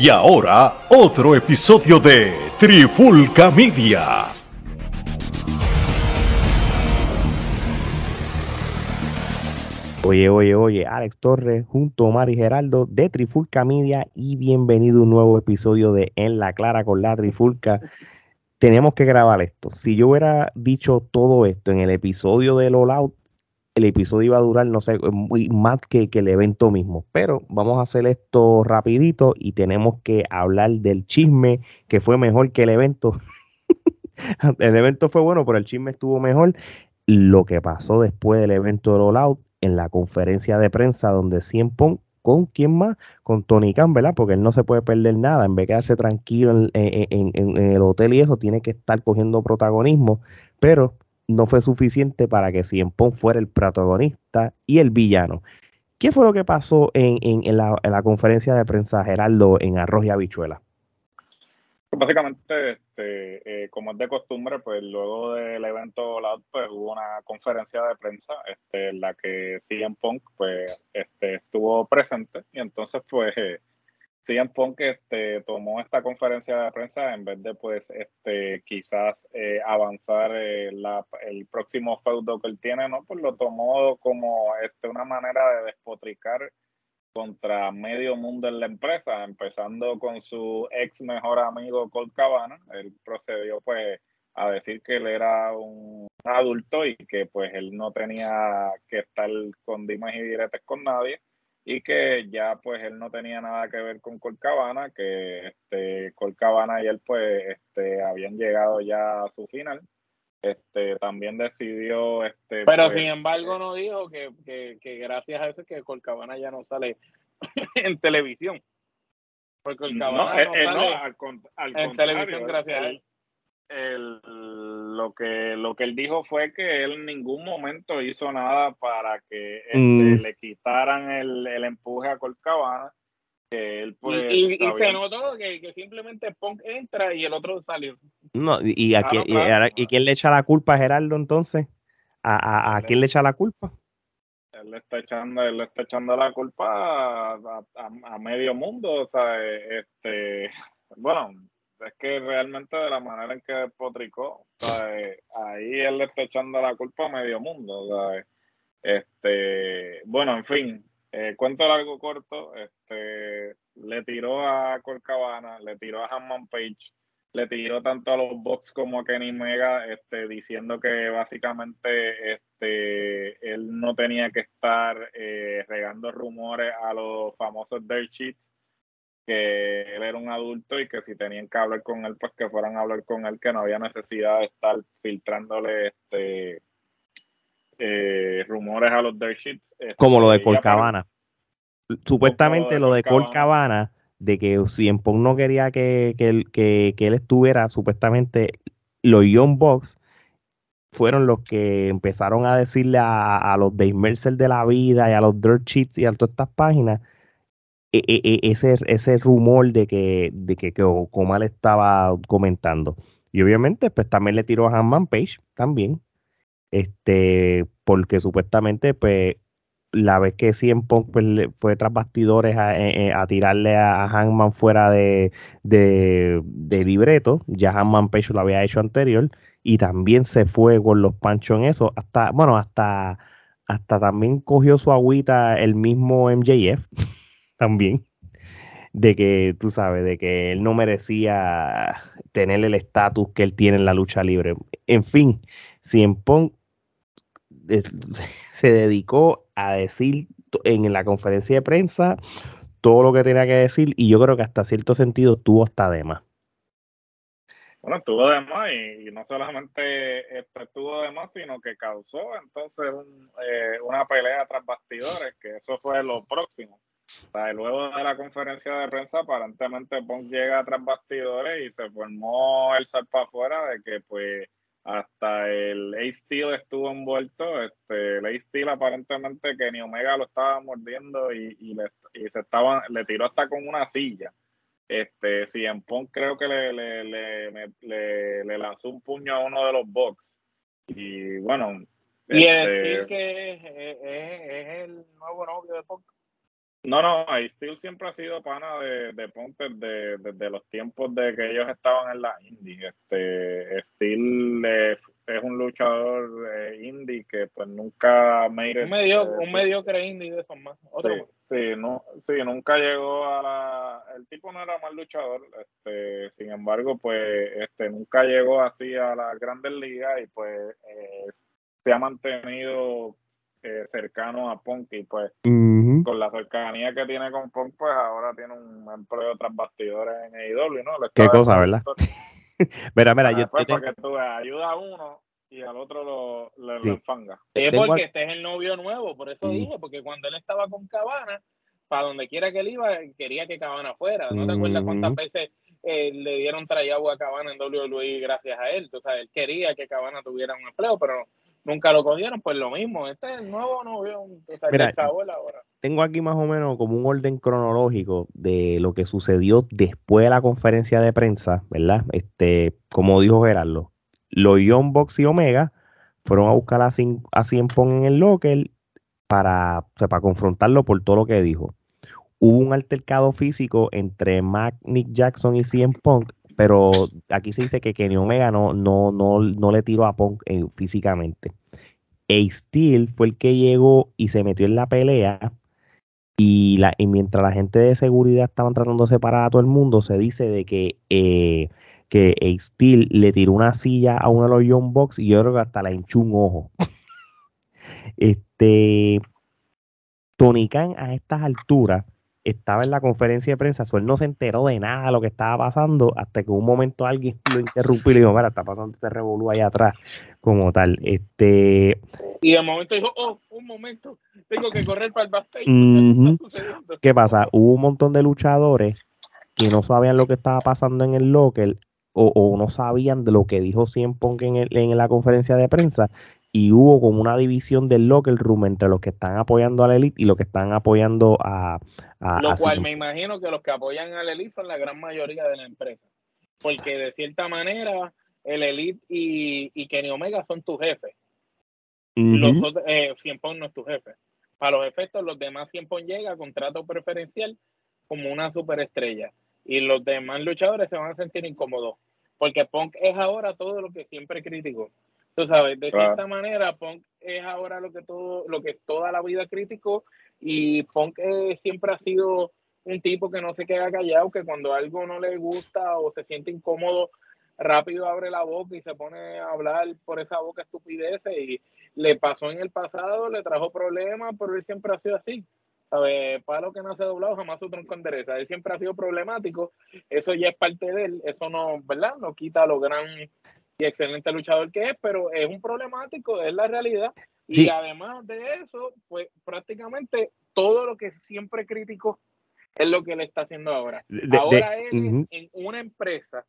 Y ahora, otro episodio de Trifulca Media. Oye, oye, oye, Alex Torres junto a Omar y Geraldo de Trifulca Media y bienvenido a un nuevo episodio de En la Clara con la Trifulca. Tenemos que grabar esto. Si yo hubiera dicho todo esto en el episodio de All Out, el episodio iba a durar, no sé, muy más que, el evento mismo. Pero vamos a hacer esto rapidito y tenemos que hablar del chisme que fue mejor que el evento. el evento fue bueno, pero el chisme estuvo mejor. Lo que pasó después del evento de All Out en la conferencia de prensa donde siempre con quién más, con Tony Khan, ¿verdad? Porque él no se puede perder nada, en vez de quedarse tranquilo en, el hotel y eso, tiene que estar cogiendo protagonismo, pero no fue suficiente para que Cien fuera el protagonista y el villano. ¿Qué fue lo que pasó en, en, la, en, la, conferencia de prensa, Geraldo, en Arroz y Habichuela? Pues básicamente, este, eh, como es de costumbre, pues luego del evento pues hubo una conferencia de prensa este, en la que CM Punk pues, este, estuvo presente y entonces pues eh, CM Punk este, tomó esta conferencia de prensa en vez de pues este, quizás eh, avanzar eh, el próximo feudo que él tiene, ¿no? Pues lo tomó como este, una manera de despotricar contra medio mundo en la empresa, empezando con su ex mejor amigo Colt Cabana. Él procedió pues a decir que él era un adulto y que pues él no tenía que estar con dimas y diretes con nadie y que ya pues él no tenía nada que ver con Colt Cabana, que este Colt Cabana y él pues este habían llegado ya a su final. Este también decidió este pero pues, sin embargo no dijo que, que, gracias a eso que Colcabana ya no sale en televisión. Porque Colcabana no, no, eh, eh, al, en televisión gracias a él lo que lo que él dijo fue que él en ningún momento hizo nada para que este, mm. le quitaran el, el empuje a Colcabana pues, y, se notó que, simplemente Punk entra y el otro salió. No, y, a quién, y, quién le echa la culpa a Gerardo entonces? ¿A, a, quién le echa la culpa? Él le está echando, él le está echando la culpa a, medio mundo, o sea, este, bueno, es que realmente de la manera en que despotricó, ahí él le está echando la culpa a medio mundo, o este, bueno, en fin, eh, cuento largo corto, este, le tiró a Colcabana, le tiró a Hanman Page, le tiró tanto a los Bucks como a Kenny Mega, este, diciendo que básicamente este, él no tenía que estar eh, regando rumores a los famosos Dirt Sheets, que él era un adulto y que si tenían que hablar con él, pues que fueran a hablar con él, que no había necesidad de estar filtrándole este eh, rumores a los dirt sheets. Este, Como lo de Colcabana. Supuestamente lo de Colcabana, de que si en no quería que, que, él estuviera, supuestamente los Young Box fueron los que empezaron a decirle a, los Dave Mercer de la vida y a los Dirt Sheets y a todas estas páginas e, e, e, ese, ese rumor de que, de que, que estaba comentando. Y obviamente, pues también le tiró a Hanman Page, también este, porque supuestamente, pues, la vez que Cien Punk pues, fue tras bastidores a, eh, eh, a, tirarle a, Hangman fuera de, de, libreto, ya Hangman Page lo había hecho anterior, y también se fue con los panchos en eso, hasta, bueno, hasta, hasta también cogió su agüita el mismo MJF, también, de que, tú sabes, de que él no merecía tener el estatus que él tiene en la lucha libre. En fin, Cien Punk se dedicó a decir en la conferencia de prensa todo lo que tenía que decir y yo creo que hasta cierto sentido tuvo hasta de más. Bueno, estuvo de más y, no solamente estuvo de más, sino que causó entonces eh, una pelea tras bastidores, que eso fue lo próximo. Luego de la conferencia de prensa, aparentemente Punk llega tras bastidores y se formó el salpa afuera de que pues hasta el Ace Steel estuvo envuelto. Este, el Ace Steel aparentemente que ni Omega lo estaba mordiendo y, le, se estaba, le tiró hasta con una silla. Este, si en Punk creo que le, le, le, lanzó un puño a uno de los box. Y bueno. Y el este, Steel que es, es, el nuevo novio de Punk. No, no, Steel siempre ha sido pana de, de Ponte desde, los tiempos de que ellos estaban en la indie. Este, Steel es un luchador eh, indie que pues nunca me un, medio, un mediocre indie de esos más. sí, no, sí, nunca llegó a la... El tipo no era mal luchador, este, sin embargo, pues este, nunca llegó así a las grandes ligas y pues eh, se ha mantenido eh, cercano a Punk y pues con la cercanía que tiene con Punk, pues ahora tiene un empleo tras bastidores en AEW, ¿no? Qué cosa, ¿verdad? mira, mira, yo, para que tú ayuda a uno y al otro lo, lo, sí. enfanga. Es porque este es el novio nuevo, por eso dije, porque cuando él estaba con Cabana, para donde quiera que él iba, quería que Cabana fuera. ¿No te acuerdas cuántas veces eh, le dieron trayagua a Cabana en WWE gracias a él? O sea, él quería que Cabana tuviera un empleo, pero nunca lo cogieron, pues lo mismo. Este es el nuevo novio, ahora. Tengo aquí más o menos como un orden cronológico de lo que sucedió después de la conferencia de prensa, ¿verdad? Este, como dijo Gerardo, los Young Box y Omega fueron a buscar a, Cien, a en el locker para, para confrontarlo por todo lo que dijo. Hubo un altercado físico entre Mac, Nick Jackson y CM Punk pero aquí se dice que Kenny Omega no, no, no, no le tiró a Punk eh, físicamente. Steel fue el que llegó y se metió en la pelea. Y, la, y mientras la gente de seguridad estaban tratando de separar a todo el mundo, se dice de que, eh, que Steel le tiró una silla a uno de los Young Bucks y yo creo que hasta la hinchó un ojo. este Tony Khan a estas alturas estaba en la conferencia de prensa, so él no se enteró de nada de lo que estaba pasando hasta que un momento alguien lo interrumpió y le dijo, mira, está pasando este revolú ahí atrás, como tal. Este... Y de momento dijo, oh, un momento, tengo que correr para el backstage. ¿Qué pasa? Hubo un montón de luchadores que no sabían lo que estaba pasando en el locker o, no sabían de lo que dijo Cien Pong en, en la conferencia de prensa y hubo como una división del locker room entre los que están apoyando a la elite y los que están apoyando a... Lo cual me imagino que los que apoyan a la elite son la gran mayoría de la empresa. Porque de cierta manera el elite y, y Kenny Omega son tus jefes. Los eh, no es tu jefe. Para los efectos, los demás Pong llega a contrato preferencial como una superestrella. Y los demás luchadores se van a sentir incómodos. Porque Punk es ahora todo lo que siempre criticó Tú sabes, de cierta manera, Punk es ahora lo que todo, lo que es toda la vida crítico y Punk eh, siempre ha sido un tipo que no se queda callado, que cuando algo no le gusta o se siente incómodo, rápido abre la boca y se pone a hablar por esa boca estupidez y le pasó en el pasado, le trajo problemas, pero él siempre ha sido así. ¿Sabe? Para lo que no se ha doblado, jamás su tronco endereza. Él siempre ha sido problemático, eso ya es parte de él, eso no, ¿verdad? No quita lo gran y excelente luchador que es, pero es un problemático, es la realidad. Y además de eso, pues prácticamente todo lo que siempre criticó es lo que él está haciendo ahora. ahora él en una empresa,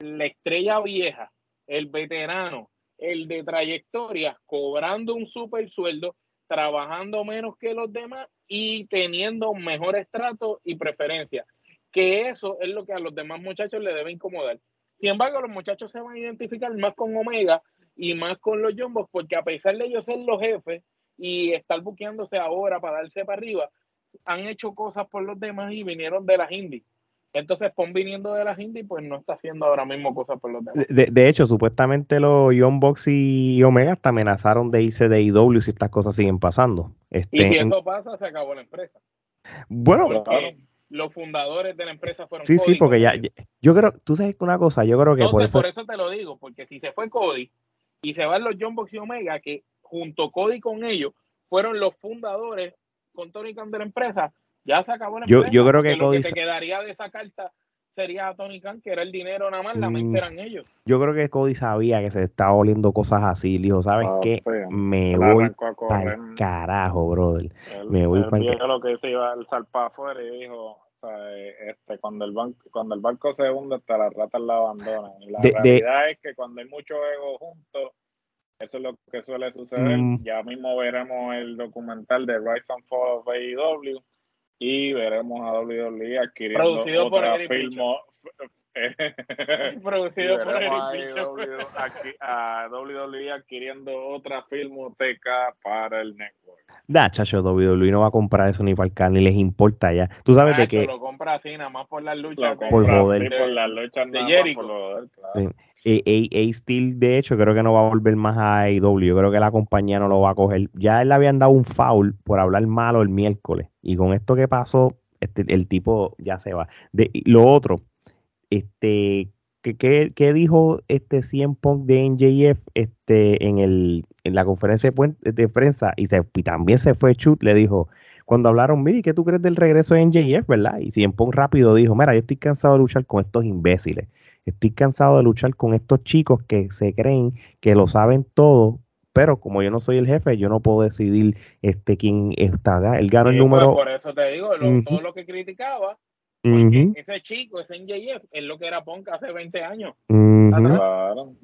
la estrella vieja, el veterano, el de trayectoria, cobrando un super sueldo, trabajando menos que los demás y teniendo mejores tratos y preferencias. Que eso es lo que a los demás muchachos le debe incomodar. Sin embargo, los muchachos se van a identificar más con Omega y más con los Jumbos, porque a pesar de ellos ser los jefes y estar buqueándose ahora para darse para arriba, han hecho cosas por los demás y vinieron de las indies. Entonces, Pon viniendo de las indies, pues no está haciendo ahora mismo cosas por los demás. De, hecho, supuestamente los Bucks y Omega hasta amenazaron de irse de IW si estas cosas siguen pasando. Este, y si eso pasa, se acabó la empresa. Bueno, los fundadores de la empresa fueron Sí, sí, porque ya, yo creo, tú sabes una cosa, yo creo que por eso... por eso te lo digo, porque si se fue Cody y se van los John Box y Omega, que junto Cody con ellos fueron los fundadores con Tony Khan de la empresa, ya se acabó la empresa. Yo creo que Cody... Lo que se quedaría de esa carta sería Tony Khan, que era el dinero nada más, la mente mm, eran ellos. Yo creo que Cody sabía que se estaba oliendo cosas así. Le dijo, ¿sabes ah, qué? Pues, me voy para el carajo, brother. me voy para el lo que se iba a salpar afuera y dijo, este, cuando el banco, cuando el barco se hunde, hasta las ratas la abandonan. Y la realidad es que cuando hay mucho ego juntos, eso es lo que suele suceder. Mm. Ya mismo veremos el documental de Rise and Fall of AEW y veremos a WWE adquiriendo Producido otra filmo. Producido por a, WWE adquiriendo otra filmoteca para el network. Da, chacho, WWE no va a comprar eso ni para el can, ni les importa ya. Tú sabes de que. lo compra así, nada más por las luchas. Por joder. por las luchas de Jericho. Claro. Sí. Steel, de hecho, creo que no va a volver más a AEW. Yo creo que la compañía no lo va a coger. Ya él le habían dado un foul por hablar malo el miércoles. Y con esto que pasó, este, el tipo ya se va. De, lo otro, este, ¿qué, qué dijo este 100 Punk de NJF este, en, el, en la conferencia de, prensa? Y, se, también se fue Chut, le dijo, cuando hablaron, mire, ¿qué tú crees del regreso de NJF, verdad? Y 100 Punk rápido dijo, mira, yo estoy cansado de luchar con estos imbéciles. Estoy cansado de luchar con estos chicos que se creen que lo saben todo, pero como yo no soy el jefe, yo no puedo decidir este quién está. Él ganó el número. Por eso te digo, todo lo que criticaba ese chico, ese NJF, es lo que era Punk hace 20 años. Claro.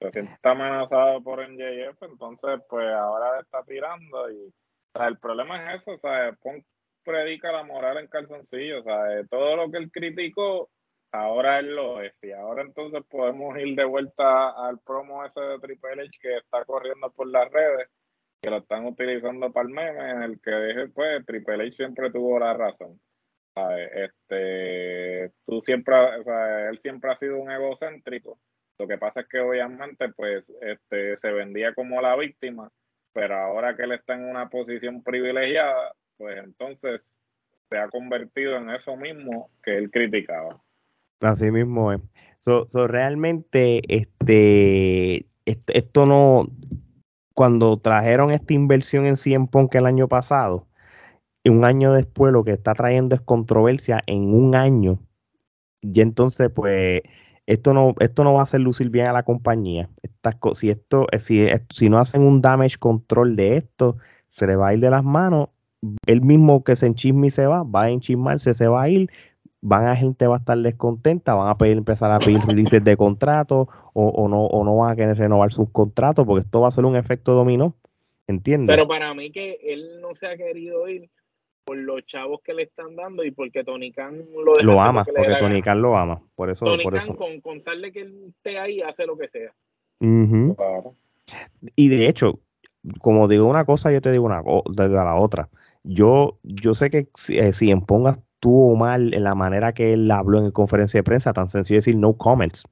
Se siente amenazado por NJF, entonces pues ahora está tirando y el problema es eso, o sea, Punk predica la moral en calzoncillo, o sea, todo lo que él criticó, ahora él lo es. Y ahora entonces podemos ir de vuelta al promo ese de Triple H que está corriendo por las redes, que lo están utilizando para el meme, en el que dije, pues, Triple H siempre tuvo la razón. Este, tú siempre, o él siempre ha sido un egocéntrico. Lo que pasa es que obviamente, pues, este, se vendía como la víctima, pero ahora que él está en una posición privilegiada, pues entonces se ha convertido en eso mismo que él criticaba. Así mismo es. So, realmente, este, esto, no, cuando trajeron esta inversión en 100 Punk el año pasado, un año después lo que está trayendo es controversia en un año. Y entonces, pues, esto no, esto no va a hacer lucir bien a la compañía. Estas, si, esto, si, si no hacen un damage control de esto, se le va a ir de las manos. El mismo que se enchisme y se va, va a enchismarse, se va a ir. Van a gente va a estar descontenta, van a pedir, empezar a pedir releases de contratos o, o, no, o no van a querer renovar sus contratos porque esto va a ser un efecto dominó. ¿Entiendes? Pero para mí que él no se ha querido ir por los chavos que le están dando y porque Tony Khan lo, lo ama, porque Tony Khan lo ama. Por eso, Tony por Khan, eso. con contarle que él esté ahí, hace lo que sea. Y de hecho, como digo una cosa, yo te digo una de la otra. Yo, yo sé que si, eh, si en Ponga estuvo mal en la manera que él habló en conferencia de prensa, tan sencillo decir no comments.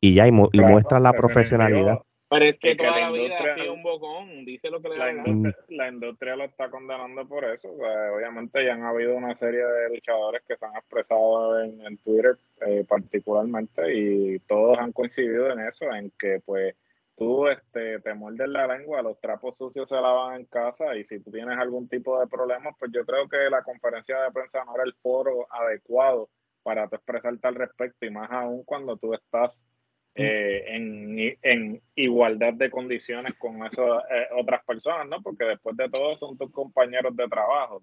Y ya, y, muestra la profesionalidad. Pero es que, toda la, vida ha sido un bocón, dice lo que le la, industria, la industria lo está condenando por eso. obviamente ya han habido una serie de luchadores que se han expresado en, Twitter eh, particularmente y todos han coincidido en eso, en que pues tú este, te muerdes la lengua, los trapos sucios se lavan en casa y si tú tienes algún tipo de problema, pues yo creo que la conferencia de prensa no era el foro adecuado para tú expresarte al respecto y más aún cuando tú estás eh, en, en, igualdad de condiciones con esas eh, otras personas, ¿no? Porque después de todo son tus compañeros de trabajo.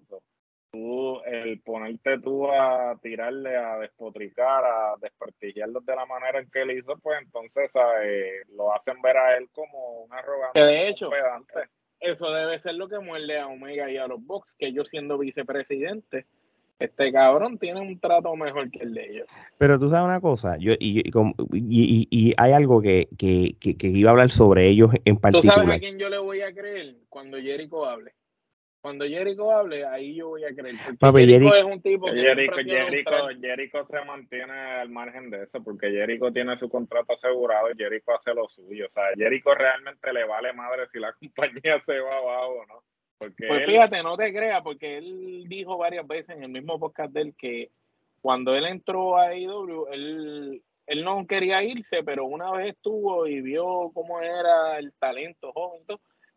Tú, el ponerte tú a tirarle, a despotricar, a desprestigiarlos de la manera en que él hizo, pues entonces lo hacen ver a él como un arrogante. De hecho, eso debe ser lo que muerde a Omega y a los Box, que yo siendo vicepresidente este cabrón tiene un trato mejor que el de ellos. Pero tú sabes una cosa, yo y, y, y, hay algo que, que, que, iba a hablar sobre ellos en particular. ¿Tú sabes a quién yo le voy a creer cuando Jericho hable? Cuando Jericho hable, ahí yo voy a creer. Porque Jericho, es un tipo que Jericho, Jericho, Jericho, se mantiene al margen de eso, porque Jericho tiene su contrato asegurado y Jericho hace lo suyo. O sea, Jericho realmente le vale madre si la compañía se va abajo o no pues fíjate, no te creas, porque él dijo varias veces en el mismo podcast de él que cuando él entró a AEW, él, él no quería irse, pero una vez estuvo y vio cómo era el talento joven,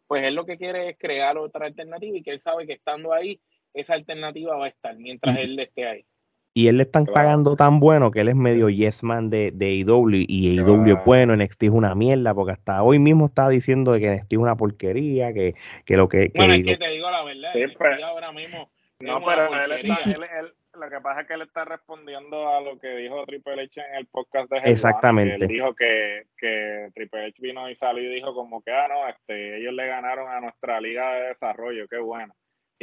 pues él lo que quiere es crear otra alternativa y que él sabe que estando ahí, esa alternativa va a estar mientras él esté ahí y él le están pagando tan bueno que él es medio yes man de, de AEW y AEW es bueno, NXT es una mierda, porque hasta hoy mismo estaba diciendo de que NXT es una porquería, que, que lo que... Bueno, es que te digo la verdad, pues, ahora mismo... No, pero él está, él, lo que pasa es que él está respondiendo a lo que dijo Triple H en el podcast de Exactamente. él dijo que, que Triple H vino y salió y dijo como que, ah, no, este, ellos le ganaron a nuestra liga de desarrollo, qué bueno.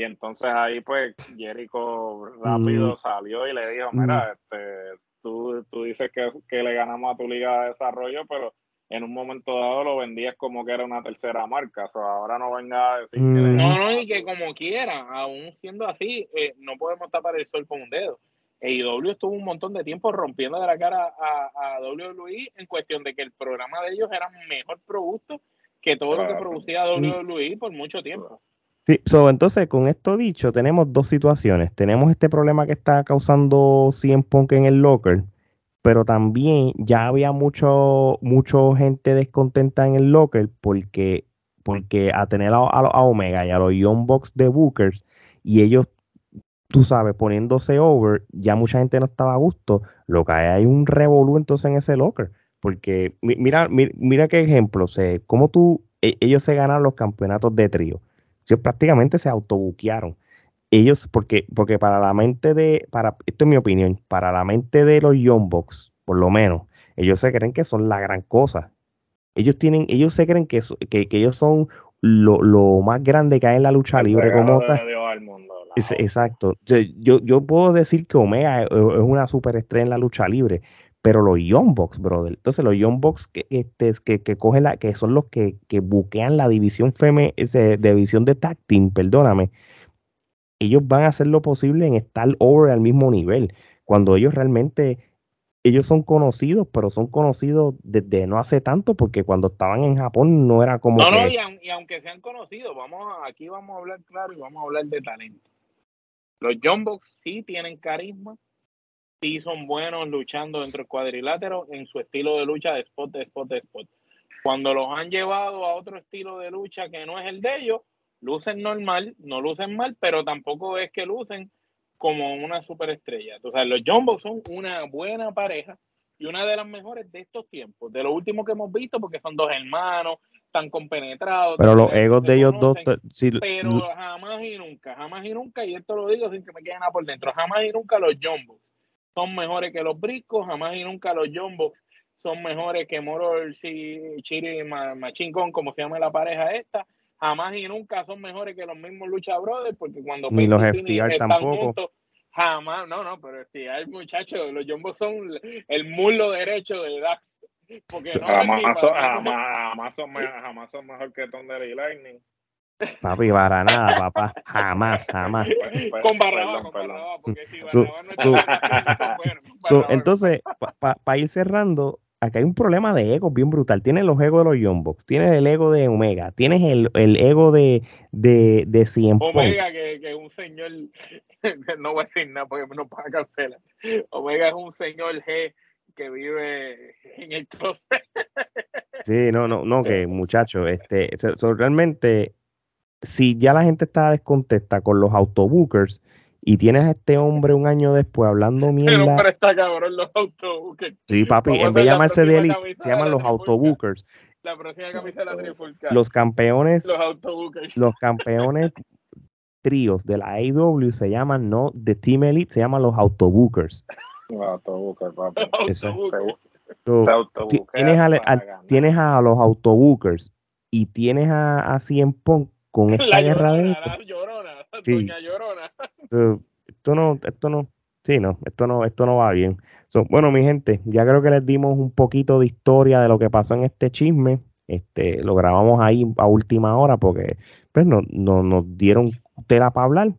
Y entonces ahí pues Jericho rápido mm. salió y le dijo, mira, mm. este, tú, tú dices que, que, le ganamos a tu liga de desarrollo, pero en un momento dado lo vendías como que era una tercera marca. O ahora no venga a decir mm. No, no, y que como quiera, aún siendo así, eh, no podemos tapar el sol con un dedo. AEW estuvo un montón de tiempo rompiendo de la cara a, a WWE en cuestión de que el programa de ellos era mejor producto que todo lo que producía WWE por mucho tiempo. Entonces, con esto dicho, tenemos dos situaciones. Tenemos este problema que está causando CM Punk en el locker, pero también ya había mucho, mucho gente descontenta en el locker porque, porque a tener a, a, Omega y a los Young Bucks de Bookers y ellos, tú sabes, poniéndose over, ya mucha gente no estaba a gusto. Lo que hay, hay un revolú entonces en ese locker. Porque mira, mira, qué ejemplo, sé, cómo tú, e, ellos se ganan los campeonatos de trío. Ellos prácticamente se autobuquearon. Ellos, porque, porque para la mente de, para, esto es mi opinión, para la mente de los Young Bucks, por lo menos, ellos se creen que son la gran cosa. Ellos tienen, ellos se creen que, que, ellos son lo, lo, más grande que hay en la lucha libre como tal. exacto. Yo, yo, puedo decir que Omega es una superestrella en la lucha libre, pero los Young Bucks, brother. Entonces, los Young Bucks que, este, que, que, cogen la, que son los que, que buquean la división feme, ese, división de tag team, perdóname, ellos van a hacer lo posible en estar over al mismo nivel. Cuando ellos realmente, ellos son conocidos, pero son conocidos desde no hace tanto, porque cuando estaban en Japón no era como. No, no, y, y, aunque sean conocidos, vamos aquí vamos a hablar claro y vamos a hablar de talento. Los Young Bucks sí tienen carisma, sí son buenos luchando dentro del cuadrilátero en su estilo de lucha de spot, de spot, de spot. Cuando los han llevado a otro estilo de lucha que no es el de ellos, lucen normal, no lucen mal, pero tampoco es que lucen como una superestrella. Entonces, los Jumbo son una buena pareja y una de las mejores de estos tiempos, de lo último que hemos visto, porque son dos hermanos, tan compenetrados. Pero los egos de ellos dos. pero jamás y nunca, jamás y nunca, y esto lo digo sin que me queden nada por dentro, jamás y nunca los Jumbo son mejores que los briscos, jamás y nunca los Jumbo son mejores que Moro, Chiri y Machingón, como se llama la pareja esta, jamás y nunca son mejores que los mismos Lucha Brothers, porque cuando Ni los FTR tampoco. jamás, no, no, pero FTR, muchachos, los Jumbo son el muslo derecho de Dax. Porque no jamás, son, jamás, son, jamás son mejor que Thunder y Lightning. Papi, para nada, papá. Jamás, jamás. Con Barrabá, con Barrabá, porque si no Entonces, para ir cerrando, acá hay un problema de ego bien brutal. Tienes los egos de los Young Bucks, tienes el ego de Omega, tienes el, el ego de, de, de Omega, que, es un señor, no voy a decir nada porque no puede cancelar. Omega es un señor G que vive en el closet. Sí, no, no, no, que muchachos, este, realmente si ya la gente está descontesta con los autobookers y tienes a este hombre un año después hablando mierda. El hombre está cabrón, los autobookers. Sí, papi, en vez de llamarse de se llaman los autobookers. La próxima camisa de la trifulca. Los campeones. Los autobookers. Los campeones tríos de la AEW se llaman no de Team Elite, se llaman los autobookers. Los autobookers, papi. tienes, a, tienes a los autobookers y tienes a, a CM Punk con esta la guerra llorona, de... La llorona, sí. llorona. Esto, no, esto no, sí, no, esto no, esto no va bien. bueno, mi gente, ya creo que les dimos un poquito de historia de lo que pasó en este chisme. Este, lo grabamos ahí a última hora porque pues, no, no, nos dieron tela para hablar.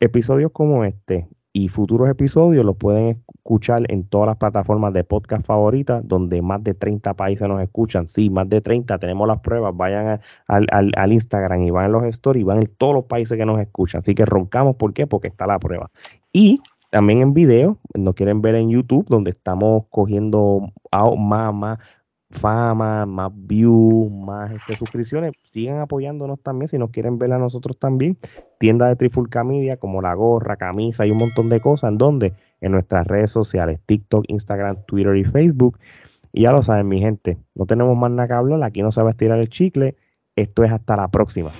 Episodios como este y futuros episodios los pueden escuchar en todas las plataformas de podcast favoritas, donde más de 30 países nos escuchan. Sí, más de 30, tenemos las pruebas. Vayan al, al, Instagram y van en los stories, van en todos los países que nos escuchan. Así que roncamos, ¿por qué? Porque está la prueba. Y también en video, nos quieren ver en YouTube, donde estamos cogiendo más, más, fama, más views, más este, suscripciones, sigan apoyándonos también si nos quieren ver a nosotros también. Tienda de Trifulca Media como la gorra, camisa y un montón de cosas en donde en nuestras redes sociales, TikTok, Instagram, Twitter y Facebook. Y ya lo saben, mi gente, no tenemos más nada que hablar, aquí no se va a estirar el chicle. Esto es hasta la próxima.